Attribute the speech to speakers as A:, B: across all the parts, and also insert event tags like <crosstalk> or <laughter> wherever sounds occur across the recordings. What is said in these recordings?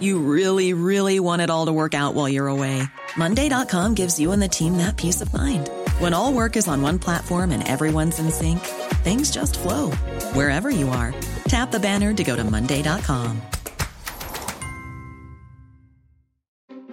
A: You really, really want it all to work out while you're away. Monday.com gives you and the team that peace of mind. When all work is on one platform and everyone's in sync, things just flow wherever you are. Tap the banner to go to Monday.com.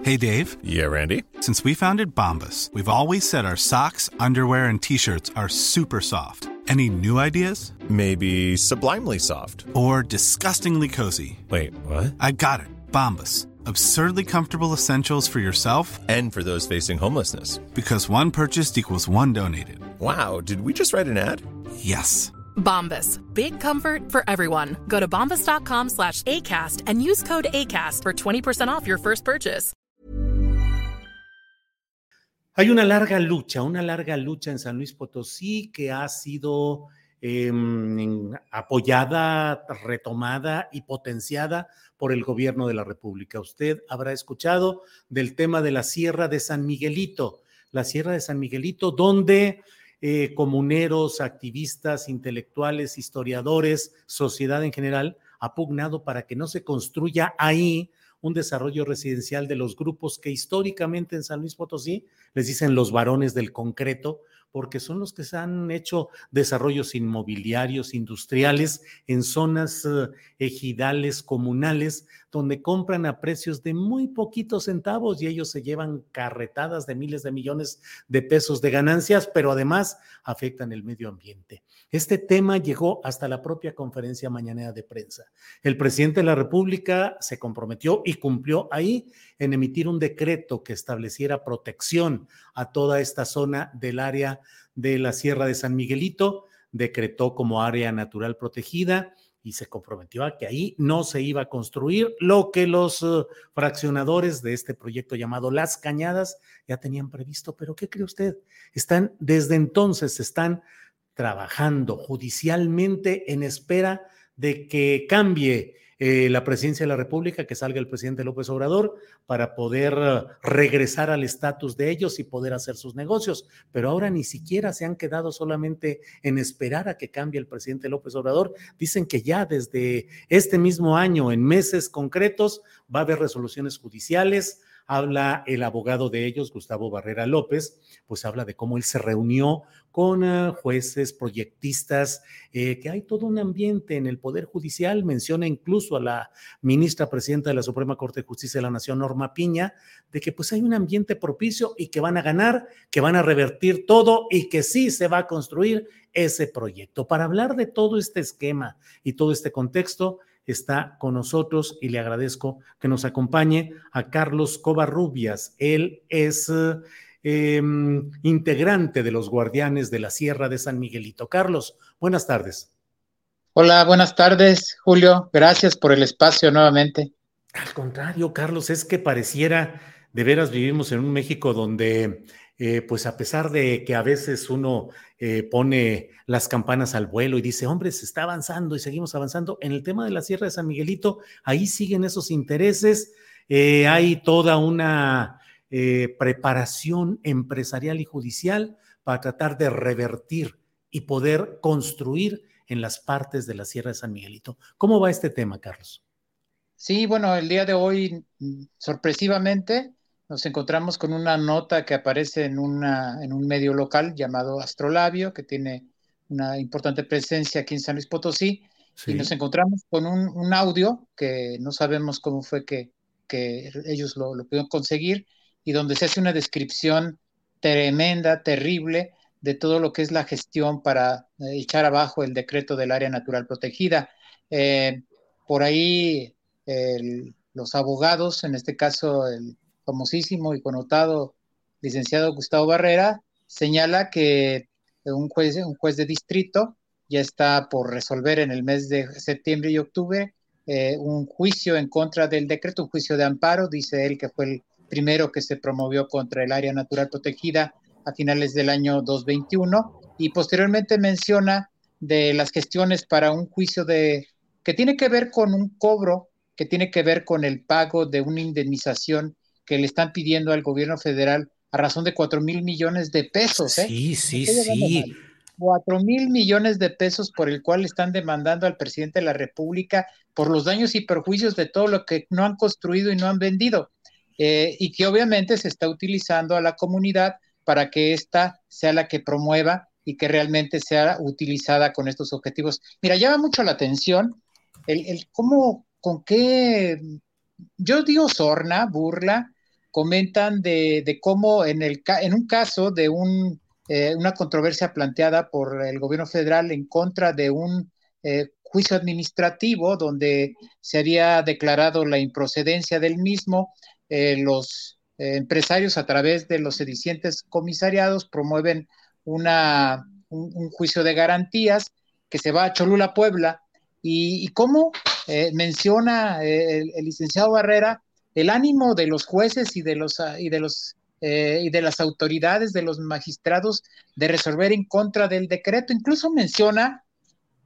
B: Hey, Dave.
C: Yeah, Randy.
B: Since we founded Bombus, we've always said our socks, underwear, and t shirts are super soft. Any new ideas?
C: Maybe sublimely soft.
B: Or disgustingly cozy.
C: Wait, what?
B: I got it. Bombus. Absurdly comfortable essentials for yourself
C: and for those facing homelessness.
B: Because one purchased equals one donated.
C: Wow, did we just write an ad?
B: Yes.
D: Bombas. Big comfort for everyone. Go to bombas.com slash ACAST and use code ACAST for 20% off your first purchase.
E: Hay una larga lucha, una larga lucha en San Luis Potosí que ha sido eh, apoyada, retomada y potenciada por el gobierno de la República. Usted habrá escuchado del tema de la Sierra de San Miguelito, la Sierra de San Miguelito, donde eh, comuneros, activistas, intelectuales, historiadores, sociedad en general, ha pugnado para que no se construya ahí un desarrollo residencial de los grupos que históricamente en San Luis Potosí les dicen los varones del concreto, porque son los que se han hecho desarrollos inmobiliarios, industriales en zonas uh, ejidales, comunales, donde compran a precios de muy poquitos centavos y ellos se llevan carretadas de miles de millones de pesos de ganancias, pero además afectan el medio ambiente. Este tema llegó hasta la propia conferencia mañanera de prensa. El presidente de la República se comprometió y cumplió ahí en emitir un decreto que estableciera protección a toda esta zona del área de la Sierra de San Miguelito, decretó como área natural protegida y se comprometió a que ahí no se iba a construir lo que los uh, fraccionadores de este proyecto llamado Las Cañadas ya tenían previsto. Pero ¿qué cree usted? Están, desde entonces están trabajando judicialmente en espera de que cambie eh, la presidencia de la República, que salga el presidente López Obrador para poder uh, regresar al estatus de ellos y poder hacer sus negocios. Pero ahora ni siquiera se han quedado solamente en esperar a que cambie el presidente López Obrador. Dicen que ya desde este mismo año, en meses concretos, va a haber resoluciones judiciales habla el abogado de ellos, Gustavo Barrera López, pues habla de cómo él se reunió con uh, jueces, proyectistas, eh, que hay todo un ambiente en el Poder Judicial, menciona incluso a la ministra presidenta de la Suprema Corte de Justicia de la Nación, Norma Piña, de que pues hay un ambiente propicio y que van a ganar, que van a revertir todo y que sí se va a construir ese proyecto. Para hablar de todo este esquema y todo este contexto, está con nosotros y le agradezco que nos acompañe a Carlos Covarrubias. Él es eh, integrante de los Guardianes de la Sierra de San Miguelito. Carlos, buenas tardes.
F: Hola, buenas tardes, Julio. Gracias por el espacio nuevamente.
E: Al contrario, Carlos, es que pareciera, de veras vivimos en un México donde eh, pues a pesar de que a veces uno eh, pone las campanas al vuelo y dice, hombre, se está avanzando y seguimos avanzando, en el tema de la Sierra de San Miguelito, ahí siguen esos intereses, eh, hay toda una preparación empresarial y judicial para tratar de revertir y poder construir en las partes de la Sierra de San Miguelito. ¿Cómo va este tema, Carlos?
F: Sí, bueno, el día de hoy, mm, sorpresivamente, nos encontramos con una nota que aparece en, una, en un medio local llamado Astrolabio, que tiene una importante presencia aquí en San Luis Potosí, y nos encontramos con un, audio que no sabemos cómo fue que, que ellos lo, lo, pudieron conseguir, y donde se hace una descripción tremenda, terrible, de todo lo que es la gestión para eh, echar abajo el decreto del área natural protegida. Eh, por ahí los abogados, en este caso el famosísimo y connotado licenciado Gustavo Barrera, señala que un juez, un juez de distrito ya está por resolver en el mes de septiembre y octubre eh, un juicio en contra del decreto, un juicio de amparo, dice él que fue el primero que se promovió contra el área natural protegida a finales del año 2021 y posteriormente menciona de las gestiones para un juicio de que tiene que ver con un cobro, que tiene que ver con el pago de una indemnización que le están pidiendo al gobierno federal a razón de cuatro mil millones de pesos. ¿eh?
E: Sí, sí, sí.
F: Cuatro mil millones de pesos por el cual están demandando al presidente de la República por los daños y perjuicios de todo lo que no han construido y no han vendido. Eh, y que obviamente se está utilizando a la comunidad para que ésta sea la que promueva y que realmente sea utilizada con estos objetivos. Mira, llama mucho la atención el, el cómo, con qué, yo digo sorna, burla, comentan de, de cómo en, el, en un caso de un, eh, una controversia planteada por el gobierno federal en contra de un eh, juicio administrativo donde se había declarado la improcedencia del mismo, eh, los empresarios a través de los sedicientes comisariados promueven una, un, juicio de garantías que se va a Cholula, Puebla, y, cómo eh, menciona el, licenciado Barrera el ánimo de los jueces y de los ah, y de los eh, y de las autoridades de los magistrados de resolver en contra del decreto. Incluso menciona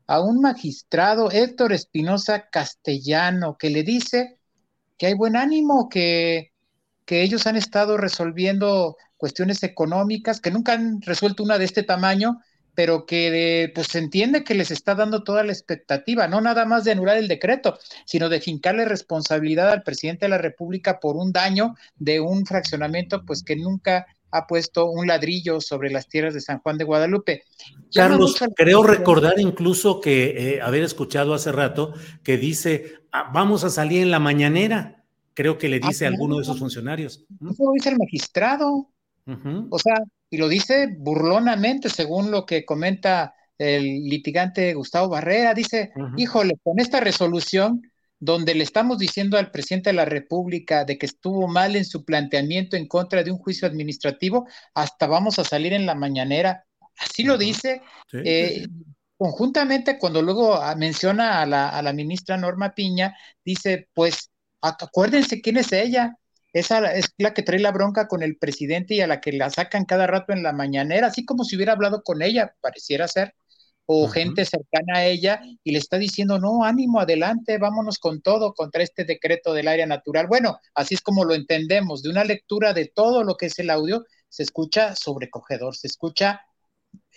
F: a un magistrado, Héctor Espinosa Castellano, que le dice que hay buen ánimo, que, que ellos han estado resolviendo cuestiones económicas, que nunca han resuelto una de este tamaño, pero que pues se entiende que les está dando toda la expectativa, no nada más de anular el decreto, sino de fincarle responsabilidad al presidente de la República por un daño de un fraccionamiento pues que nunca ha puesto un ladrillo sobre las tierras de San Juan de Guadalupe.
E: Carlos, creo recordar incluso que eh, haber escuchado hace rato que dice, ah, vamos a salir en la mañanera, creo que le ah, dice a alguno de esos funcionarios.
F: Eso lo dice el magistrado. O sea, y lo dice burlonamente, según lo que comenta el litigante Gustavo Barrera, dice, híjole, con esta resolución donde le estamos diciendo al presidente de la República de que estuvo mal en su planteamiento en contra de un juicio administrativo, hasta vamos a salir en la mañanera. Así lo dice. Eh, conjuntamente, cuando luego menciona a la, a la ministra Norma Piña, dice, pues acuérdense quién es ella, esa es la que trae la bronca con el presidente y a la que la sacan cada rato en la mañanera, así como si hubiera hablado con ella, pareciera ser, o gente cercana a ella y le está diciendo, no, ánimo, adelante, vámonos con todo contra este decreto del área natural. Bueno, así es como lo entendemos, de una lectura de todo lo que es el audio, se escucha sobrecogedor, se escucha,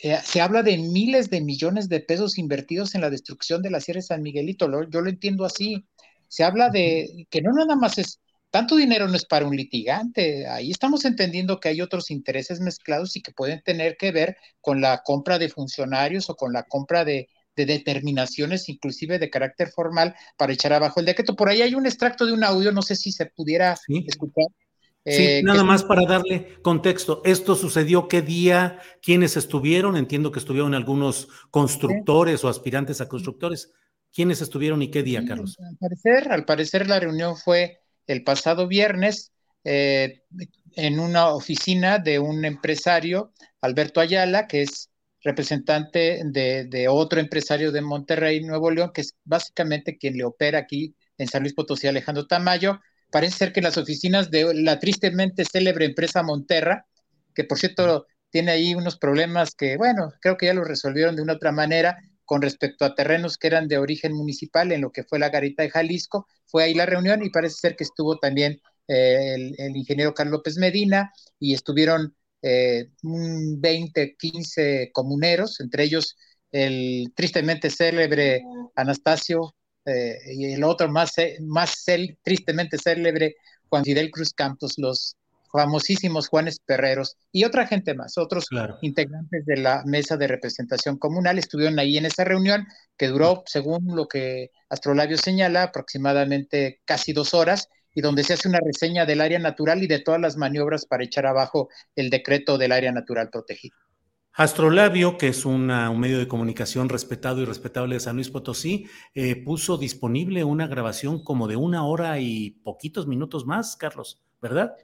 F: eh, se habla de miles de millones de pesos invertidos en la destrucción de la Sierra de San Miguelito, yo lo entiendo así. Se habla de que no nada más es tanto dinero no es para un litigante. Ahí estamos entendiendo que hay otros intereses mezclados y que pueden tener que ver con la compra de funcionarios o con la compra de, determinaciones, inclusive de carácter formal, para echar abajo el decreto. Por ahí hay un extracto de un audio, no sé si se pudiera escuchar.
E: Sí, eh, nada más para darle contexto. ¿Esto sucedió qué día? ¿Quiénes estuvieron? Entiendo que estuvieron algunos constructores o aspirantes a constructores. ¿Quiénes estuvieron y qué día, Carlos?
F: Al parecer, al parecer la reunión fue el pasado viernes eh, en una oficina de un empresario, Alberto Ayala, que es representante de, otro empresario de Monterrey, Nuevo León, que es básicamente quien le opera aquí en San Luis Potosí, Alejandro Tamayo. Parece ser que las oficinas de la tristemente célebre empresa Monterra, que por cierto tiene ahí unos problemas que, bueno, creo que ya lo resolvieron de una otra manera, con respecto a terrenos que eran de origen municipal en lo que fue la Garita de Jalisco. Fue ahí la reunión y parece ser que estuvo también eh, el, ingeniero Carlos López Medina y estuvieron eh, 20, 15 comuneros, entre ellos el tristemente célebre Anastasio eh, y el otro más, más tristemente célebre Juan Fidel Cruz Campos, los famosísimos Juanes Perreros y otra gente más, otros integrantes de la mesa de representación comunal estuvieron ahí en esa reunión que duró, según lo que Astrolabio señala, aproximadamente casi dos horas y donde se hace una reseña del área natural y de todas las maniobras para echar abajo el decreto del área natural protegido.
E: Astrolabio, que es un medio de comunicación respetado y respetable de San Luis Potosí, eh, puso disponible una grabación como de una hora y poquitos minutos más, Carlos, ¿verdad?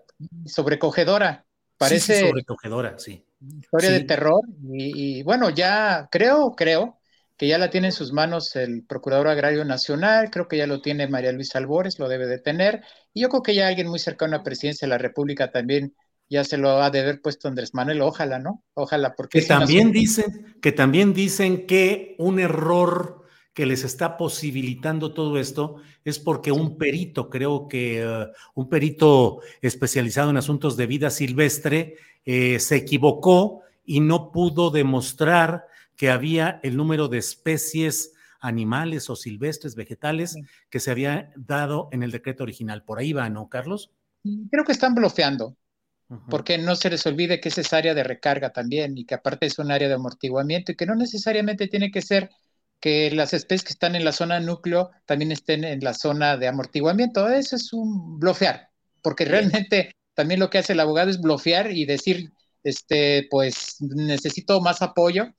F: Sobrecogedora. Parece
E: sobrecogedora, sí.
F: Historia de terror. Y, bueno, ya creo, creo que ya la tiene en sus manos el Procurador Agrario Nacional, creo que ya lo tiene María Luisa Albores, lo debe de tener. Y yo creo que ya alguien muy cercano a la presidencia de la República también ya se lo ha de haber puesto Andrés Manuel, ojalá, ¿no? Ojalá, porque...
E: Que también dicen, que también dicen que un error que les está posibilitando todo esto es porque un perito, creo que uh, un perito especializado en asuntos de vida silvestre, eh, se equivocó y no pudo demostrar que había el número de especies animales o silvestres, vegetales, que se había dado en el decreto original. Por ahí va, ¿no, Carlos?
F: Creo que están bloqueando porque no se les olvide que esa es área de recarga también y que aparte es un área de amortiguamiento y que no necesariamente tiene que ser que las especies que están en la zona núcleo también estén en la zona de amortiguamiento. Eso es un blofear, porque realmente también lo que hace el abogado es blofear y decir, este, pues necesito más apoyo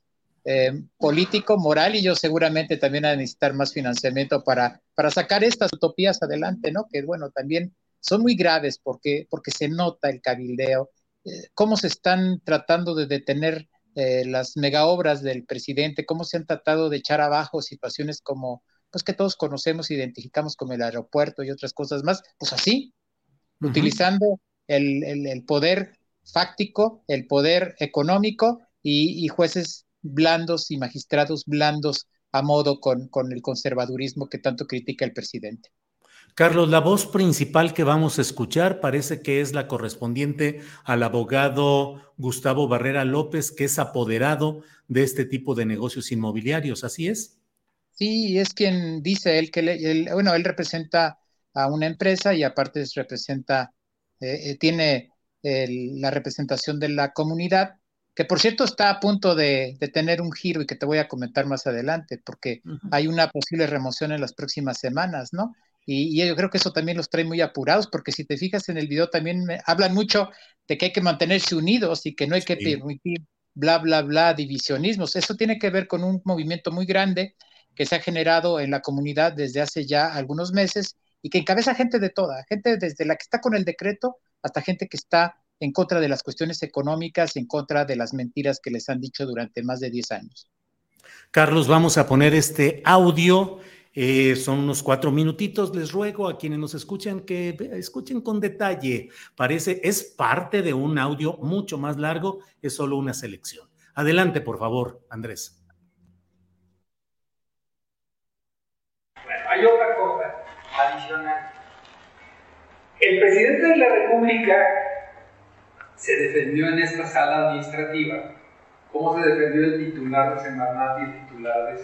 F: eh, político, moral y yo seguramente también a necesitar más financiamiento para, para sacar estas utopías adelante, ¿no? Que bueno, también son muy graves porque, porque se nota el cabildeo, eh, cómo se están tratando de detener eh, las megaobras del presidente, cómo se han tratado de echar abajo situaciones como, pues que todos conocemos, identificamos como el aeropuerto y otras cosas más, pues así, utilizando el, el, poder fáctico, el poder económico y, y, jueces blandos y magistrados blandos a modo con, con el conservadurismo que tanto critica el presidente.
E: Carlos, la voz principal que vamos a escuchar parece que es la correspondiente al abogado Gustavo Barrera López, que es apoderado de este tipo de negocios inmobiliarios, ¿así es?
F: Sí, es quien dice él que, bueno, él representa a una empresa y aparte representa, eh, eh, tiene la representación de la comunidad, que por cierto está a punto de, tener un giro y que te voy a comentar más adelante, porque hay una posible remoción en las próximas semanas, ¿no? Y, yo creo que eso también los trae muy apurados, porque si te fijas en el video también hablan mucho de que hay que mantenerse unidos y que no hay que permitir bla, bla, bla, divisionismos. Eso tiene que ver con un movimiento muy grande que se ha generado en la comunidad desde hace ya algunos meses y que encabeza gente de toda, gente desde la que está con el decreto hasta gente que está en contra de las cuestiones económicas, en contra de las mentiras que les han dicho durante más de 10 años.
E: Carlos, vamos a poner este audio eh, son unos cuatro minutitos. Les ruego a quienes nos escuchan que escuchen con detalle. Parece, es parte de un audio mucho más largo, es solo una selección. Adelante, por favor, Andrés.
G: Bueno, hay otra cosa adicional. El presidente de la República se defendió en esta sala administrativa. ¿Cómo se defendió el titular de Semarnat y el titular de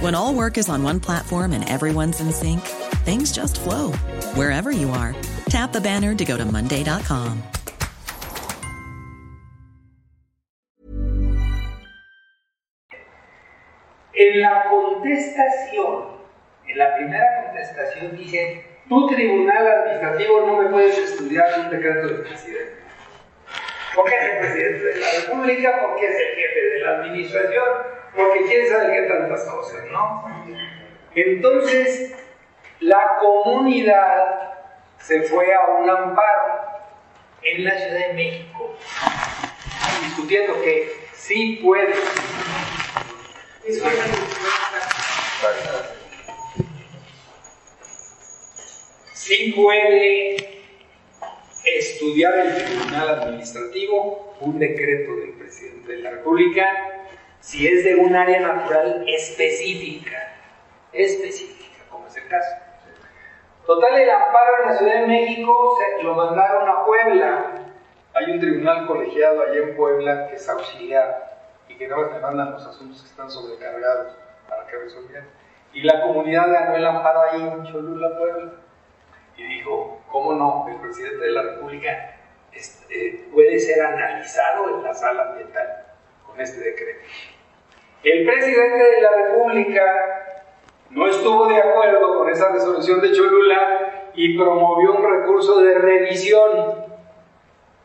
A: When all work is on one platform and everyone's in sync, things just flow wherever you are. Tap the banner to go to Monday.com.
G: En la contestación, en la primera contestación dice, tu tribunal administrativo no me puedes estudiar un decreto del presidente. Porque es el presidente de la República, porque es el jefe de la administración, porque quién sabe qué tantas cosas, ¿no? Entonces, la comunidad se fue a un amparo en la Ciudad de México, discutiendo que sí puede. Sí puede estudiar el Tribunal Administrativo un decreto del presidente de la República si es de un área natural específica, específica, como es el caso. Total, el amparo en la Ciudad de México lo mandaron a Puebla Hay un tribunal colegiado allá en Puebla que es auxiliar y que nada más me mandan los asuntos que están sobrecargados para que resolvieran. Y la comunidad ganó el amparo ahí en Cholula, Puebla. Y dijo, ¿cómo no? El presidente de la República este, puede ser analizado en la sala ambiental con este decreto. El presidente de la República no estuvo de acuerdo con esa resolución de Cholula y promovió un recurso de revisión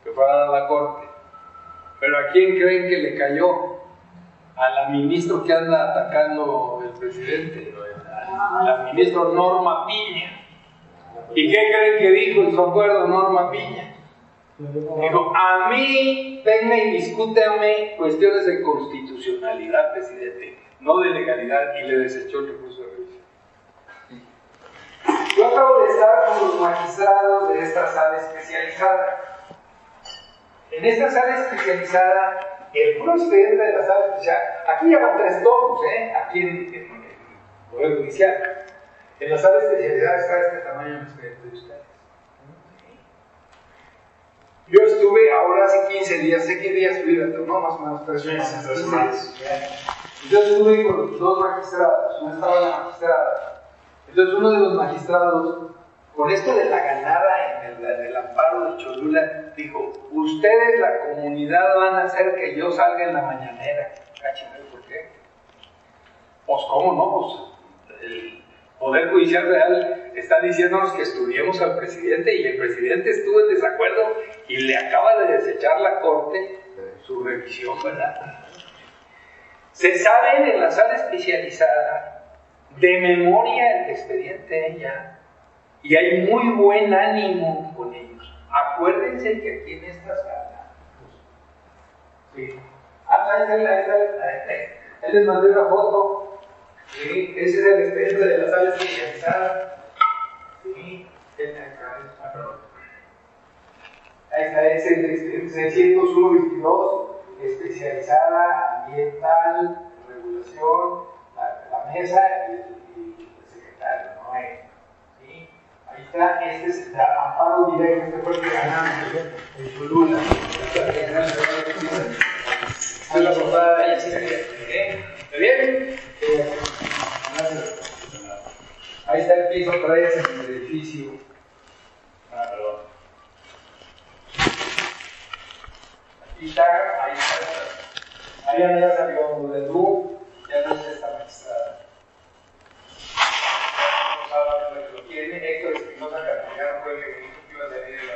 G: que fue a la Corte. Pero ¿a quién creen que le cayó? A la ministra que anda atacando el presidente, la ministra Norma Piña. ¿Y qué creen que dijo en su acuerdo Norma Piña? Dijo, a mí venme y discútame cuestiones de constitucionalidad, presidente, no de legalidad, y le desechó el recurso de revisión. Yo acabo de estar con los magistrados de esta sala especializada. En esta sala especializada, el puro expediente de la sala especializada, aquí ya tres tomos, ¿eh? aquí en, el Poder Judicial. En la sala especializada está este tamaño el expediente de ustedes. Yo estuve ahora hace 15 días, sé qué días fui, ¿no? Más o menos tres meses. Yo estuve con los dos magistrados, no estaba la magistrada. Entonces uno de los magistrados, con esto de la ganada en el, en el amparo de Cholula, dijo, ustedes la comunidad van a hacer que yo salga en la mañanera. Cáchame, ¿por qué? Pues cómo no, pues el Poder Judicial Real está diciéndonos que estudiemos al presidente y el presidente estuvo en desacuerdo y le acaba de desechar la Corte su revisión, ¿verdad? Se saben en la sala especializada de memoria el expediente ella y hay muy buen ánimo con ellos. Acuérdense que aquí en esta sala, sí. Ah, ahí ahí ahí. Ahí les mandé una foto. Sí, ese es el expediente de la sala especializada. Sí, ah. Ahí está, es el expediente 601-22, especializada, ambiental, regulación, la, la mesa y el, secretario, ¿no? ¿Sí? Ahí está, este es el amparo directo, este fue el que ganamos en Cholula. Esta es la de ¿Está bien? Ahí está el piso 3 en el edificio. Ah, perdón. Aquí está, ahí está. Ahí ya salió de tú, ya no es esta magistrada. Vamos a ver que lo tiene. Héctor Espinosa Castellano fue el que que salir en la,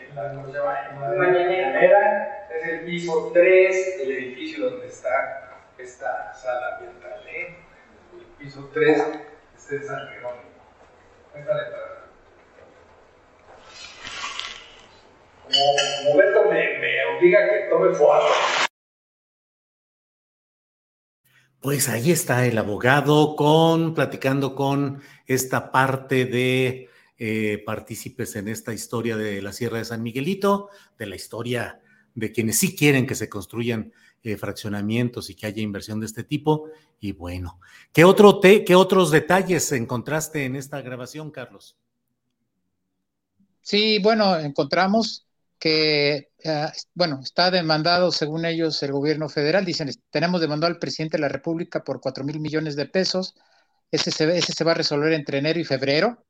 G: en la, ¿cómo se llama? En la mañanera. Es el piso 3 del edificio donde está esta sala ambiental, ¿eh? El piso 3, este es San Jerónimo. Esta la entrada. Como, Beto me, me obliga a que tome foto.
E: Pues ahí está el abogado con platicando con esta parte de eh, partícipes en esta historia de la Sierra de San Miguelito, de la historia de quienes sí quieren que se construyan eh, fraccionamientos y que haya inversión de este tipo. Y bueno, ¿qué, otro te, ¿qué otros detalles encontraste en esta grabación, Carlos?
F: Sí, bueno, encontramos que, uh, bueno, está demandado, según ellos, el gobierno federal. Dicen, tenemos demandado al presidente de la República por 4 mil millones de pesos. Ese se, ese se va a resolver entre enero y febrero.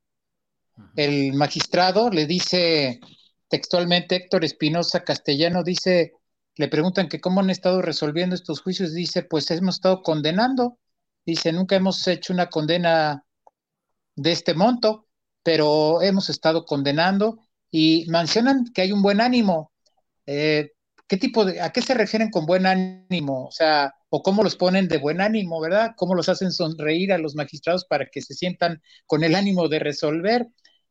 F: Uh -huh. El magistrado le dice textualmente, Héctor Espinosa Castellano dice, le preguntan que cómo han estado resolviendo estos juicios, dice, pues hemos estado condenando, dice, nunca hemos hecho una condena de este monto, pero hemos estado condenando y mencionan que hay un buen ánimo. Eh, ¿Qué tipo de, a qué se refieren con buen ánimo? O sea, o cómo los ponen de buen ánimo, ¿verdad? ¿Cómo los hacen sonreír a los magistrados para que se sientan con el ánimo de resolver?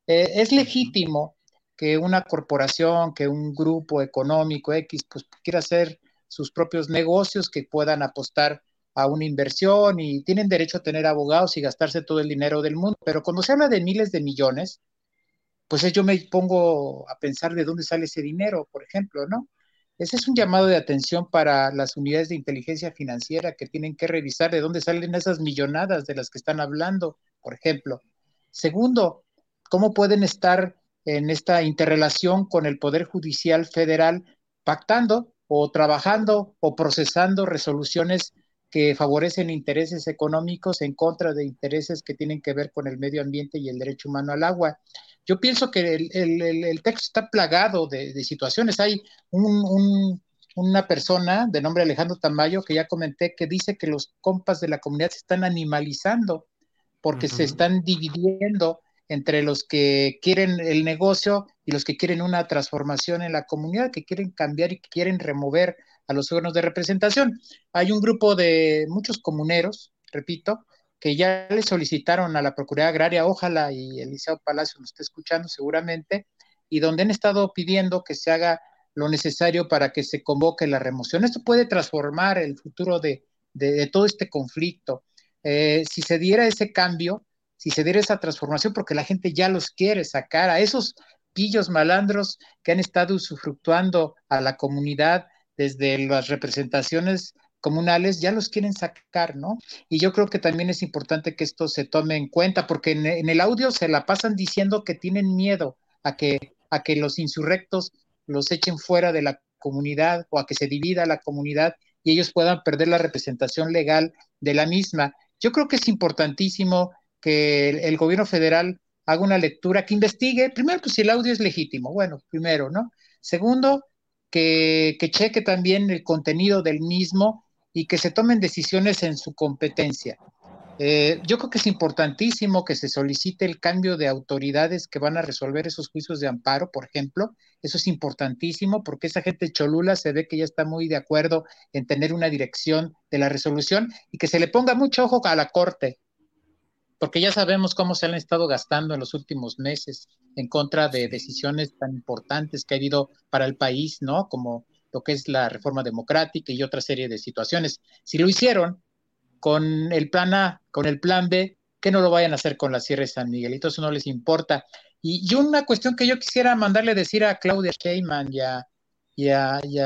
F: Eh, es legítimo que una corporación, que un grupo económico X, pues quiera hacer sus propios negocios, que puedan apostar a una inversión y tienen derecho a tener abogados y gastarse todo el dinero del mundo. Pero cuando se habla de miles de millones, pues yo me pongo a pensar de dónde sale ese dinero, por ejemplo, ¿no? Ese es un llamado de atención para las unidades de inteligencia financiera que tienen que revisar de dónde salen esas millonadas de las que están hablando, por ejemplo. Segundo, ¿cómo pueden estar en esta interrelación con el Poder Judicial Federal, pactando o trabajando o procesando resoluciones que favorecen intereses económicos en contra de intereses que tienen que ver con el medio ambiente y el derecho humano al agua. Yo pienso que el, texto está plagado de, situaciones. Hay una persona de nombre Alejandro Tamayo que ya comenté que dice que los compas de la comunidad se están animalizando porque se están dividiendo entre los que quieren el negocio y los que quieren una transformación en la comunidad, que quieren cambiar y que quieren remover a los órganos de representación. Hay un grupo de muchos comuneros, repito, que ya le solicitaron a la Procuraduría Agraria, ojalá y Eliseo Palacio nos esté escuchando seguramente, y donde han estado pidiendo que se haga lo necesario para que se convoque la remoción. Esto puede transformar el futuro de, todo este conflicto. Eh, si se diera ese cambio, si se diera esa transformación, porque la gente ya los quiere sacar a esos pillos malandros que han estado usufructuando a la comunidad desde las representaciones comunales, ya los quieren sacar, ¿no? Y yo creo que también es importante que esto se tome en cuenta, porque en, el audio se la pasan diciendo que tienen miedo a que, a que los insurrectos los echen fuera de la comunidad o a que se divida la comunidad y ellos puedan perder la representación legal de la misma. Yo creo que es importantísimo que el, gobierno federal haga una lectura, que investigue, primero, pues si el audio es legítimo, bueno, primero, ¿no? Segundo, que, cheque también el contenido del mismo y que se tomen decisiones en su competencia. Eh, yo creo que es importantísimo que se solicite el cambio de autoridades que van a resolver esos juicios de amparo, por ejemplo. Eso es importantísimo porque esa gente cholula se ve que ya está muy de acuerdo en tener una dirección de la resolución y que se le ponga mucho ojo a la Corte, porque ya sabemos cómo se han estado gastando en los últimos meses en contra de decisiones tan importantes que ha habido para el país, ¿no? Como lo que es la reforma democrática y otra serie de situaciones. Si lo hicieron con el plan A, con el plan B, que no lo vayan a hacer con la Sierra de San Miguelito, eso no les importa. Y, una cuestión que yo quisiera mandarle decir a Claudia Sheinman y, y, al, y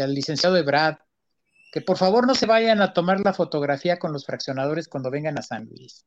F: al licenciado Ebrad, que por favor no se vayan a tomar la fotografía con los fraccionadores cuando vengan a San Luis.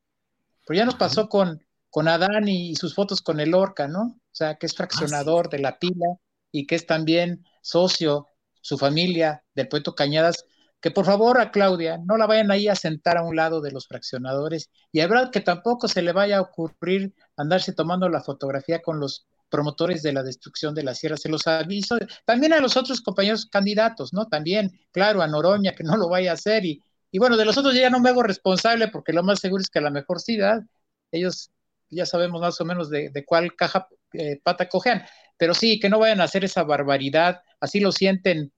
F: Pero ya nos pasó con, con Adán y, sus fotos con el Orca, ¿no? O sea, que es fraccionador de la pila y que es también socio, su familia, del poeta Cañadas, que por favor a Claudia no la vayan ahí a sentar a un lado de los fraccionadores y a que tampoco se le vaya a ocurrir andarse tomando la fotografía con los promotores de la destrucción de la sierra, se los aviso, también a los otros compañeros candidatos, ¿no? También, claro, a Noroña, que no lo vaya a hacer, y, y bueno, de los otros ya no me hago responsable porque lo más seguro es que a la mejor sí, ellos ya sabemos más o menos de, cuál caja eh, pata cojean, pero sí, que no vayan a hacer esa barbaridad, así lo sienten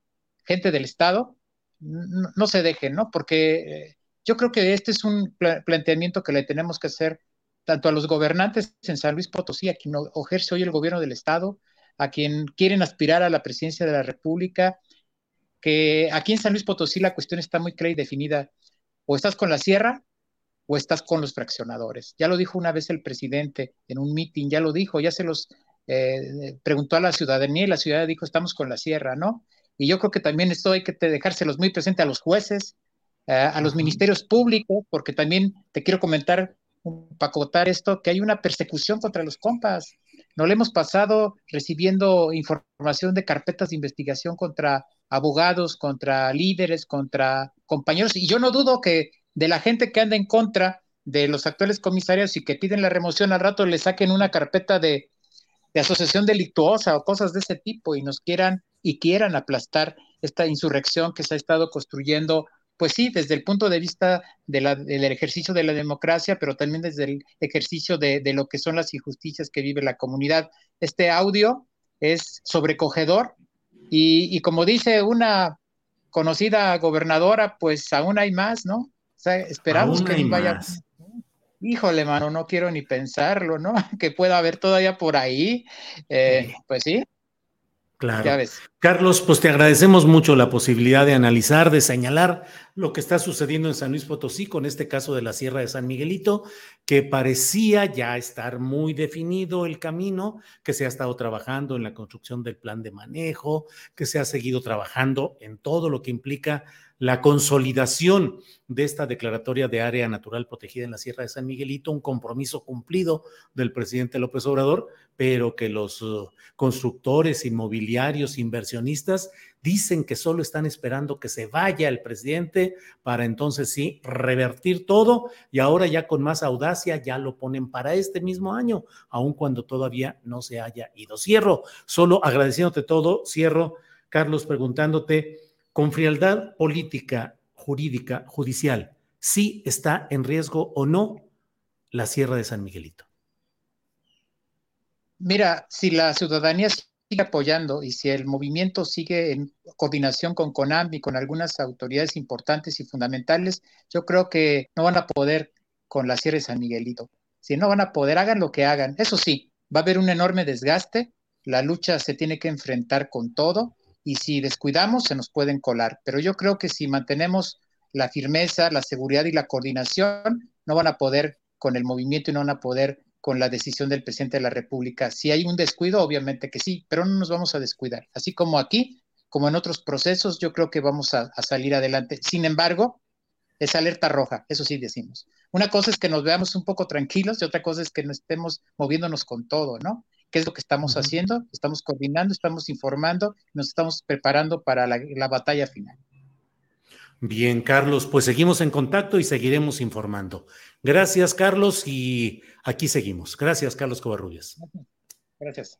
F: gente del Estado, no, se dejen, ¿no? Porque eh, yo creo que este es un planteamiento que le tenemos que hacer tanto a los gobernantes en San Luis Potosí, a quien ejerce hoy el gobierno del Estado, a quien quieren aspirar a la presidencia de la República, que aquí en San Luis Potosí la cuestión está muy clara y definida. O estás con la sierra o estás con los fraccionadores. Ya lo dijo una vez el presidente en un mitin, ya lo dijo, ya se los eh, preguntó a la ciudadanía y la ciudadanía dijo, estamos con la sierra, ¿no? Y yo creo que también esto hay que dejárselos muy presente a los jueces, eh, a los ministerios públicos, porque también te quiero comentar para acotar esto, que hay una persecución contra los compas. No le hemos pasado recibiendo información de carpetas de investigación contra abogados, contra líderes, contra compañeros, y yo no dudo que de la gente que anda en contra de los actuales comisarios y que piden la remoción al rato le saquen una carpeta de asociación delictuosa o cosas de ese tipo y nos quieran y quieran aplastar esta insurrección que se ha estado construyendo pues sí, desde el punto de vista del ejercicio de la democracia, pero también desde el ejercicio de, lo que son las injusticias que vive la comunidad. Este audio es sobrecogedor y, como dice una conocida gobernadora, pues aún hay más, ¿no? O sea, esperamos que vaya. Híjole, mano, no quiero ni pensarlo, ¿no? <laughs> Que pueda haber todavía por ahí. Eh, pues sí,
E: Claro. Carlos, pues te agradecemos mucho la posibilidad de analizar, de señalar lo que está sucediendo en San Luis Potosí con este caso de la Sierra de San Miguelito, que parecía ya estar muy definido el camino, que se ha estado trabajando en la construcción del plan de manejo, que se ha seguido trabajando en todo lo que implica la consolidación de esta declaratoria de área natural protegida en la Sierra de San Miguelito, un compromiso cumplido del presidente López Obrador, pero que los uh, constructores, inmobiliarios, inversionistas dicen que solo están esperando que se vaya el presidente para entonces sí revertir todo y ahora ya con más audacia ya lo ponen para este mismo año, aun cuando todavía no se haya ido. Cierro, solo agradeciéndote todo, cierro, Carlos, preguntándote con frialdad política, jurídica, judicial, si está en riesgo o no la Sierra de San Miguelito.
F: Mira, si la ciudadanía sigue apoyando y si el movimiento sigue en coordinación con CONAM y con algunas autoridades importantes y fundamentales, yo creo que no van a poder con la Sierra de San Miguelito. Si no van a poder, hagan lo que hagan. Eso sí, va a haber un enorme desgaste, la lucha se tiene que enfrentar con todo y si descuidamos se nos pueden colar. Pero yo creo que si mantenemos la firmeza, la seguridad y la coordinación, no van a poder con el movimiento y no van a poder con la decisión del presidente de la República. Si hay un descuido, obviamente que sí, pero no nos vamos a descuidar. Así como aquí, como en otros procesos, yo creo que vamos a, a salir adelante. Sin embargo, es alerta roja, eso sí decimos. Una cosa es que nos veamos un poco tranquilos y otra cosa es que no estemos moviéndonos con todo, ¿no? ¿Qué es lo que estamos haciendo? Estamos coordinando, estamos informando, nos estamos preparando para la, batalla final.
E: Bien, Carlos, pues seguimos en contacto y seguiremos informando. Gracias, Carlos, y aquí seguimos. Gracias, Carlos Covarrubias.
F: Gracias.